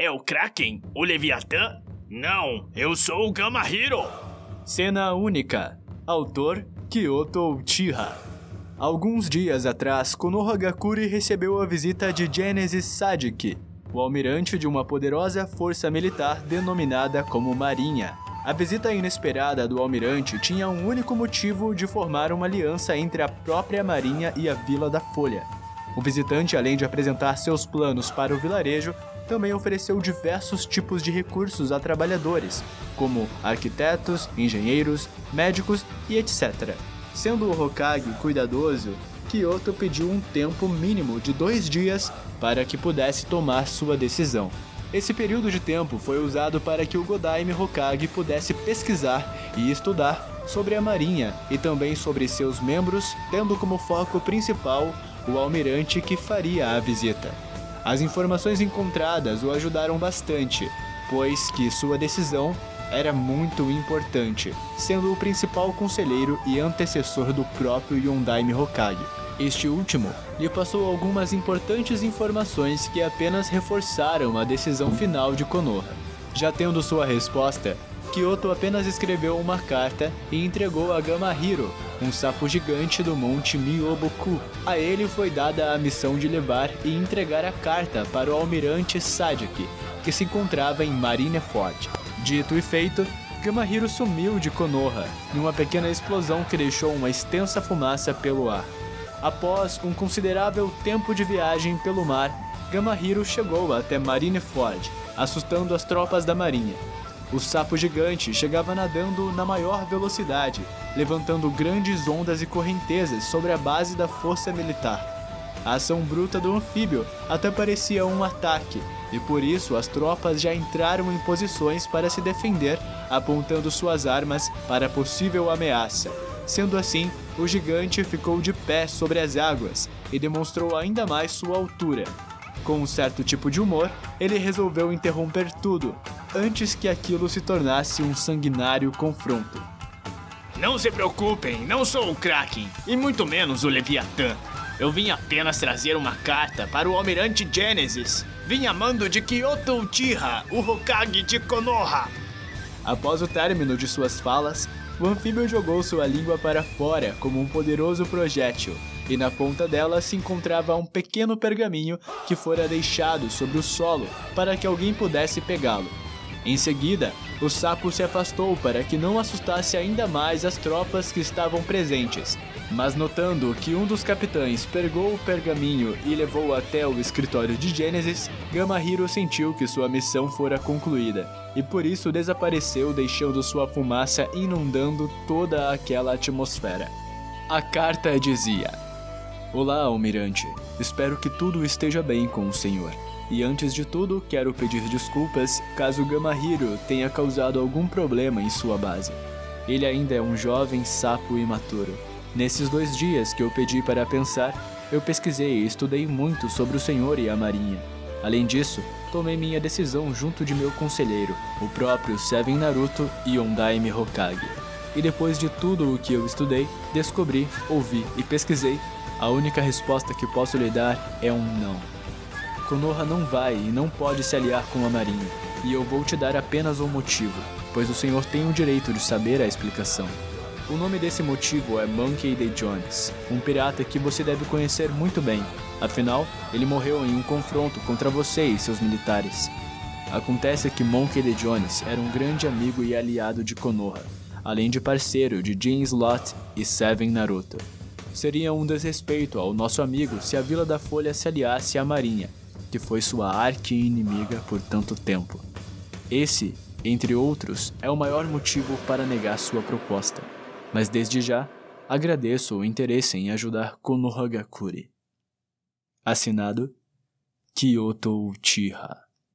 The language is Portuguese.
É o Kraken? O Leviatã? Não, eu sou o Gamahiro. Cena única. Autor Kyoto Uchiha. Alguns dias atrás, Konoha Gakuri recebeu a visita de Genesis Sadiki, o almirante de uma poderosa força militar denominada como Marinha. A visita inesperada do almirante tinha um único motivo de formar uma aliança entre a própria Marinha e a Vila da Folha. O visitante, além de apresentar seus planos para o vilarejo, também ofereceu diversos tipos de recursos a trabalhadores, como arquitetos, engenheiros, médicos e etc. Sendo o Hokage cuidadoso, Kyoto pediu um tempo mínimo de dois dias para que pudesse tomar sua decisão. Esse período de tempo foi usado para que o Godaime Hokage pudesse pesquisar e estudar sobre a Marinha e também sobre seus membros, tendo como foco principal o almirante que faria a visita. As informações encontradas o ajudaram bastante, pois que sua decisão era muito importante, sendo o principal conselheiro e antecessor do próprio Yondaime Hokage. Este último lhe passou algumas importantes informações que apenas reforçaram a decisão final de Konoha. Já tendo sua resposta, Kyoto apenas escreveu uma carta e entregou a Gamahiro, um sapo gigante do monte Myoboku. A ele foi dada a missão de levar e entregar a carta para o almirante Sadiki, que se encontrava em Marineford. Dito e feito, Gamahiro sumiu de Konoha, numa pequena explosão que deixou uma extensa fumaça pelo ar. Após um considerável tempo de viagem pelo mar, Gamahiro chegou até Marineford, assustando as tropas da marinha. O sapo gigante chegava nadando na maior velocidade, levantando grandes ondas e correntezas sobre a base da força militar. A ação bruta do anfíbio até parecia um ataque, e por isso as tropas já entraram em posições para se defender, apontando suas armas para a possível ameaça. Sendo assim, o gigante ficou de pé sobre as águas e demonstrou ainda mais sua altura. Com um certo tipo de humor, ele resolveu interromper tudo, antes que aquilo se tornasse um sanguinário confronto. Não se preocupem, não sou o Kraken, e muito menos o Leviatã. Eu vim apenas trazer uma carta para o Almirante Genesis. Vim a mando de Kyoto Uchiha, o Hokage de Konoha. Após o término de suas falas, o anfíbio jogou sua língua para fora como um poderoso projétil, e na ponta dela se encontrava um pequeno pergaminho que fora deixado sobre o solo para que alguém pudesse pegá-lo. Em seguida, o sapo se afastou para que não assustasse ainda mais as tropas que estavam presentes, mas notando que um dos capitães pegou o pergaminho e levou até o escritório de Gênesis, Gamahiro sentiu que sua missão fora concluída, e por isso desapareceu deixando sua fumaça inundando toda aquela atmosfera. A carta dizia: Olá, almirante. Espero que tudo esteja bem com o senhor. E antes de tudo, quero pedir desculpas caso Gamahiro tenha causado algum problema em sua base. Ele ainda é um jovem sapo imaturo. Nesses dois dias que eu pedi para pensar, eu pesquisei e estudei muito sobre o senhor e a marinha. Além disso, tomei minha decisão junto de meu conselheiro, o próprio Seven Naruto e Ondaime Hokage. E depois de tudo o que eu estudei, descobri, ouvi e pesquisei, a única resposta que posso lhe dar é um não. Konoha não vai e não pode se aliar com a Marinha, e eu vou te dar apenas um motivo, pois o senhor tem o direito de saber a explicação. O nome desse motivo é Monkey D. Jones, um pirata que você deve conhecer muito bem, afinal, ele morreu em um confronto contra você e seus militares. Acontece que Monkey D. Jones era um grande amigo e aliado de Konoha, além de parceiro de Jin Slot e Seven Naruto. Seria um desrespeito ao nosso amigo se a Vila da Folha se aliasse à Marinha, que foi sua arqui-inimiga por tanto tempo. Esse, entre outros, é o maior motivo para negar sua proposta. Mas desde já, agradeço o interesse em ajudar Konohagakure. Assinado Kyoto Uchiha